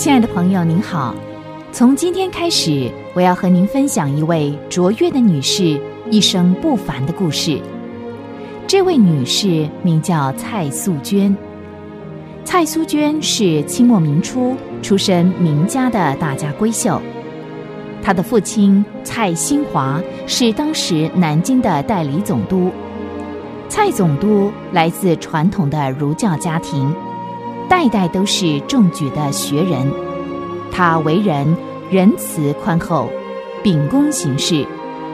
亲爱的朋友，您好。从今天开始，我要和您分享一位卓越的女士一生不凡的故事。这位女士名叫蔡素娟。蔡素娟是清末明初出身名家的大家闺秀，她的父亲蔡新华是当时南京的代理总督。蔡总督来自传统的儒教家庭，代代都是中举的学人。他为人仁慈宽厚，秉公行事，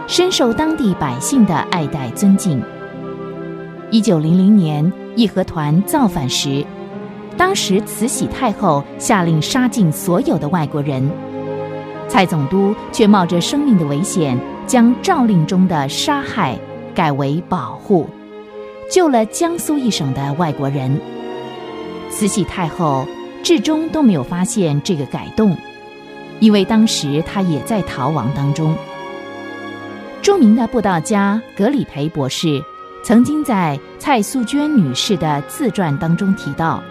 深受当地百姓的爱戴尊敬。一九零零年义和团造反时，当时慈禧太后下令杀尽所有的外国人，蔡总督却冒着生命的危险，将诏令中的杀害改为保护，救了江苏一省的外国人。慈禧太后。至终都没有发现这个改动，因为当时她也在逃亡当中。著名的布道家格里培博士曾经在蔡素娟女士的自传当中提到，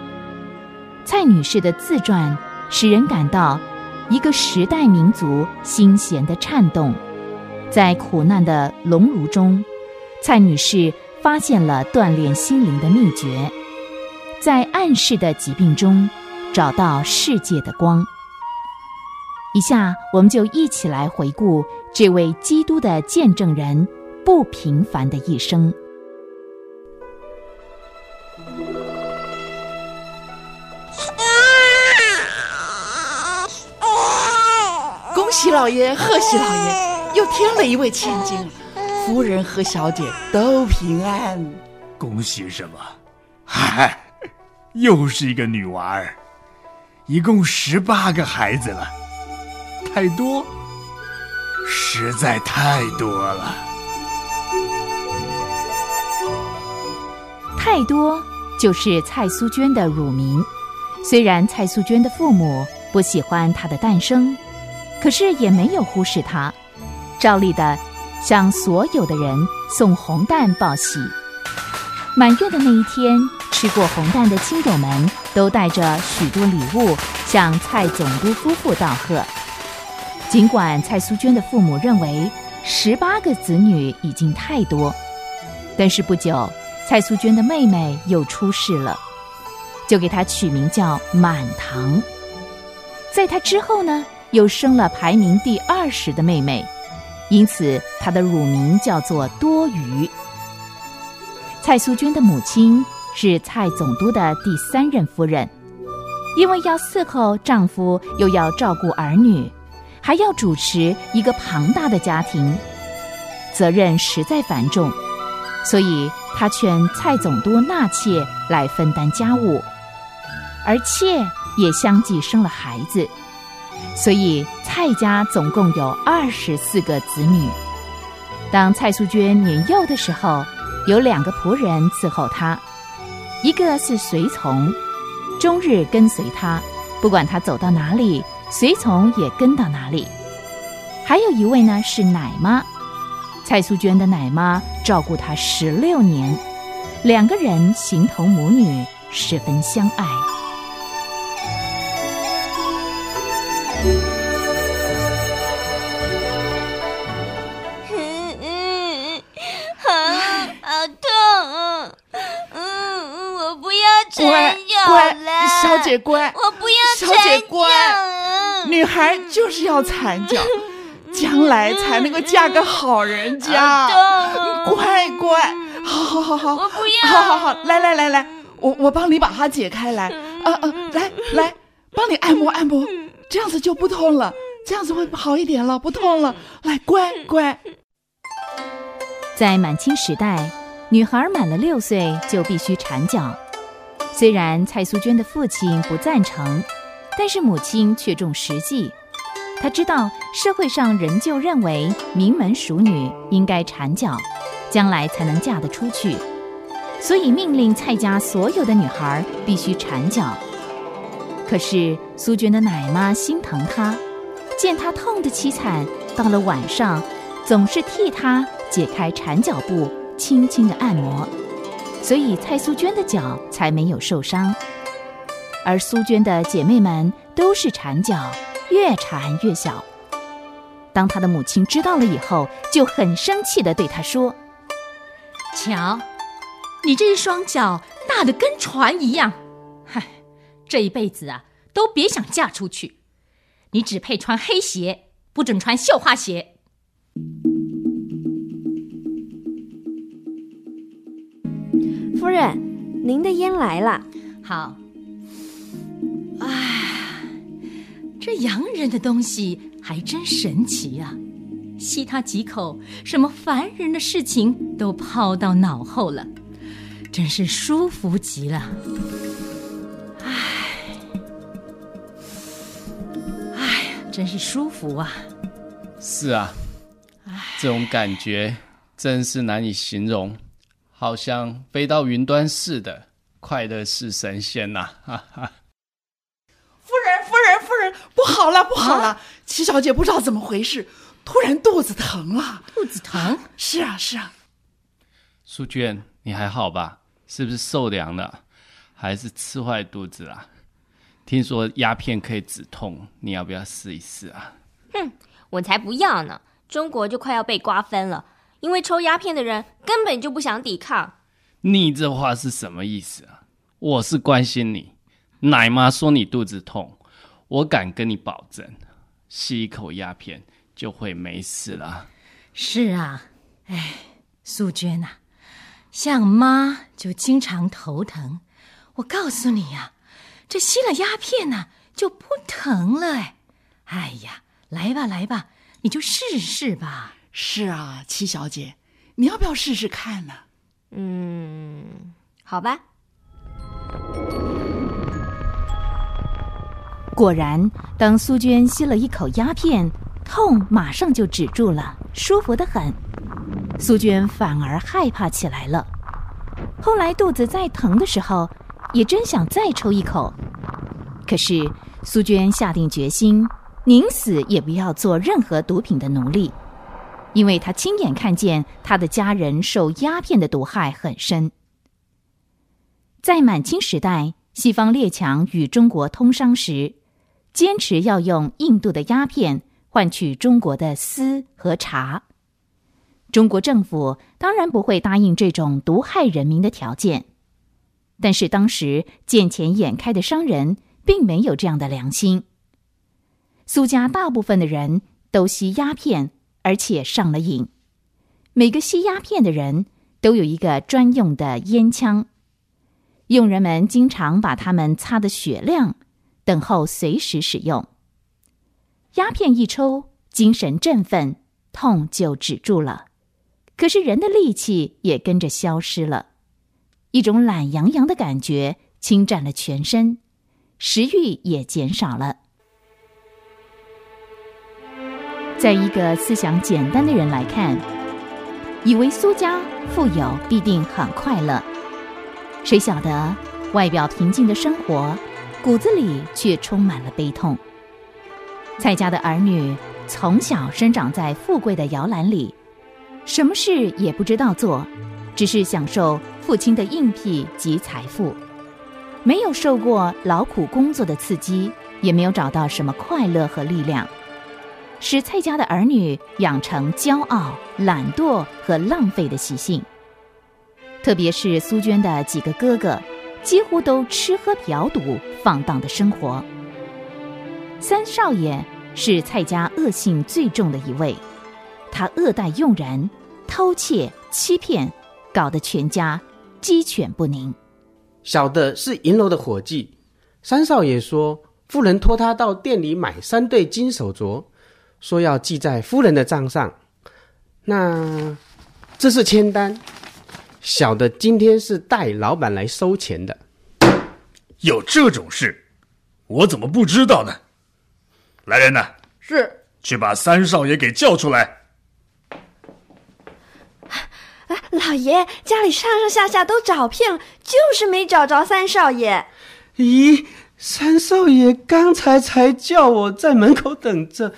蔡女士的自传使人感到一个时代民族心弦的颤动，在苦难的熔炉中，蔡女士发现了锻炼心灵的秘诀，在暗示的疾病中。找到世界的光。以下，我们就一起来回顾这位基督的见证人不平凡的一生。恭喜老爷，贺喜老爷，又添了一位千金，夫人和小姐都平安。恭喜什么？嗨，又是一个女娃儿。一共十八个孩子了，太多，实在太多了。太多就是蔡苏娟的乳名。虽然蔡苏娟的父母不喜欢她的诞生，可是也没有忽视她，照例的向所有的人送红蛋报喜。满月的那一天。吃过红蛋的亲友们都带着许多礼物向蔡总督夫妇道贺。尽管蔡苏娟的父母认为十八个子女已经太多，但是不久，蔡苏娟的妹妹又出世了，就给她取名叫满堂。在她之后呢，又生了排名第二十的妹妹，因此她的乳名叫做多余。蔡素娟的母亲。是蔡总督的第三任夫人，因为要伺候丈夫，又要照顾儿女，还要主持一个庞大的家庭，责任实在繁重，所以她劝蔡总督纳妾来分担家务，而妾也相继生了孩子，所以蔡家总共有二十四个子女。当蔡素娟年幼的时候，有两个仆人伺候他。一个是随从，终日跟随他，不管他走到哪里，随从也跟到哪里。还有一位呢是奶妈，蔡素娟的奶妈照顾她十六年，两个人形同母女，十分相爱。姐乖，我不要小姐乖，女孩就是要缠脚，将来才能够嫁个好人家。乖乖，好好好好，我不要。好好好，来来来来，我我帮你把它解开来。啊啊，来来，帮你按摩按摩，这样子就不痛了，这样子会好一点了，不痛了。来，乖乖。在满清时代，女孩满了六岁就必须缠脚。虽然蔡苏娟的父亲不赞成，但是母亲却重实际。她知道社会上仍旧认为名门淑女应该缠脚，将来才能嫁得出去，所以命令蔡家所有的女孩必须缠脚。可是苏娟的奶妈心疼她，见她痛得凄惨，到了晚上总是替她解开缠脚布，轻轻的按摩。所以蔡苏娟的脚才没有受伤，而苏娟的姐妹们都是缠脚，越缠越小。当她的母亲知道了以后，就很生气的对她说：“瞧，你这一双脚大的跟船一样，嗨，这一辈子啊，都别想嫁出去。你只配穿黑鞋，不准穿绣花鞋。”夫人，您的烟来了。好。哎，这洋人的东西还真神奇啊！吸他几口，什么烦人的事情都抛到脑后了，真是舒服极了。哎，哎，真是舒服啊！是啊，这种感觉真是难以形容。好像飞到云端似的，快乐是神仙呐！哈哈。夫人，夫人，夫人，不好了，不好了！齐小姐不知道怎么回事，突然肚子疼了。肚子疼？是啊，是啊。淑娟，你还好吧？是不是受凉了，还是吃坏肚子了？听说鸦片可以止痛，你要不要试一试啊？哼，我才不要呢！中国就快要被瓜分了。因为抽鸦片的人根本就不想抵抗。你这话是什么意思啊？我是关心你。奶妈说你肚子痛，我敢跟你保证，吸一口鸦片就会没事了。是啊，哎，素娟呐，像妈就经常头疼。我告诉你呀，这吸了鸦片呢就不疼了。哎，哎呀，来吧来吧，你就试试吧。是啊，七小姐，你要不要试试看呢？嗯，好吧。果然，当苏娟吸了一口鸦片，痛马上就止住了，舒服的很。苏娟反而害怕起来了。后来肚子再疼的时候，也真想再抽一口，可是苏娟下定决心，宁死也不要做任何毒品的奴隶。因为他亲眼看见他的家人受鸦片的毒害很深。在满清时代，西方列强与中国通商时，坚持要用印度的鸦片换取中国的丝和茶。中国政府当然不会答应这种毒害人民的条件，但是当时见钱眼开的商人并没有这样的良心。苏家大部分的人都吸鸦片。而且上了瘾，每个吸鸦片的人都有一个专用的烟枪，佣人们经常把它们擦得雪亮，等候随时使用。鸦片一抽，精神振奋，痛就止住了，可是人的力气也跟着消失了，一种懒洋洋的感觉侵占了全身，食欲也减少了。在一个思想简单的人来看，以为苏家富有必定很快乐，谁晓得外表平静的生活，骨子里却充满了悲痛。蔡家的儿女从小生长在富贵的摇篮里，什么事也不知道做，只是享受父亲的硬币及财富，没有受过劳苦工作的刺激，也没有找到什么快乐和力量。使蔡家的儿女养成骄傲、懒惰和浪费的习性。特别是苏娟的几个哥哥，几乎都吃喝嫖赌、放荡的生活。三少爷是蔡家恶性最重的一位，他恶待佣人，偷窃、欺骗，搞得全家鸡犬不宁。小的是银楼的伙计，三少爷说，夫人托他到店里买三对金手镯。说要记在夫人的账上，那这是签单。小的今天是带老板来收钱的。有这种事，我怎么不知道呢？来人呐，是去把三少爷给叫出来。老爷，家里上上下下都找遍了，就是没找着三少爷。咦，三少爷刚才才叫我在门口等着。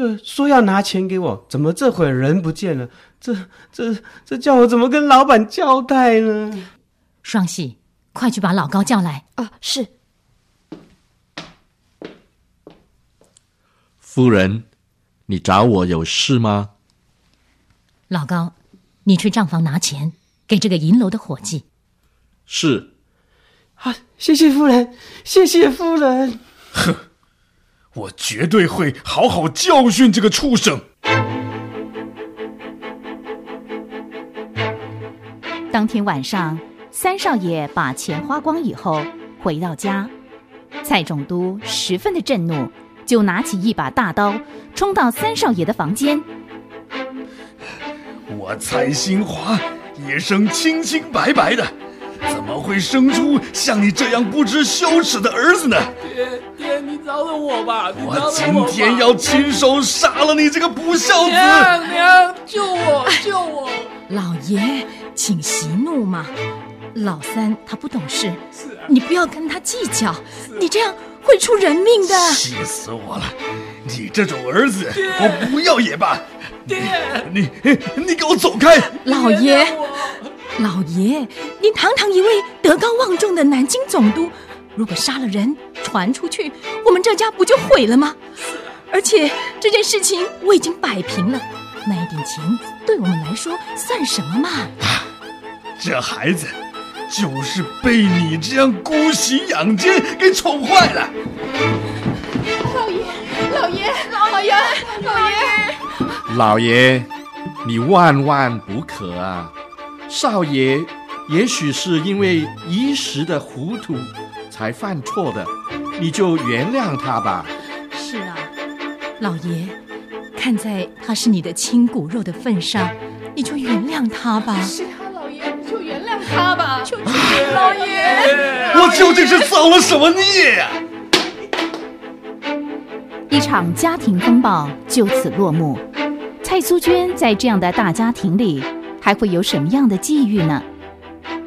就说要拿钱给我，怎么这会人不见了？这、这、这叫我怎么跟老板交代呢？双喜，快去把老高叫来。啊，是。夫人，你找我有事吗？老高，你去账房拿钱给这个银楼的伙计。是。啊，谢谢夫人，谢谢夫人。哼，我绝对会好好教训这个畜生。当天晚上，三少爷把钱花光以后，回到家，蔡总督十分的震怒，就拿起一把大刀，冲到三少爷的房间。我蔡新华一生清清白白的，怎么会生出像你这样不知羞耻的儿子呢？爹爹，你饶了我吧！你饶了我今天要亲手杀了你这个不孝子！娘娘，救我，救我！老爷，请息怒嘛。老三他不懂事，你不要跟他计较，你这样会出人命的。气死我了！你这种儿子，我不要也罢。爹，你你给我走开！老爷，老爷，您堂堂一位德高望重的南京总督，如果杀了人传出去，我们这家不就毁了吗？而且这件事情我已经摆平了，那一点钱对我们来说算什么嘛？这孩子就是被你这样姑息养奸给宠坏了。老爷，老爷，老爷，老爷！老爷，你万万不可啊！少爷也许是因为一时的糊涂才犯错的，你就原谅他吧。是啊，老爷，看在他是你的亲骨肉的份上，你就原谅他吧。是啊，老爷，就原谅他吧。求求老爷，我究竟是造了什么孽呀、一场家庭风暴就此落幕。蔡苏娟在这样的大家庭里，还会有什么样的际遇呢？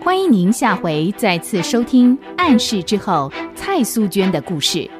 欢迎您下回再次收听《暗示之后》蔡素娟的故事。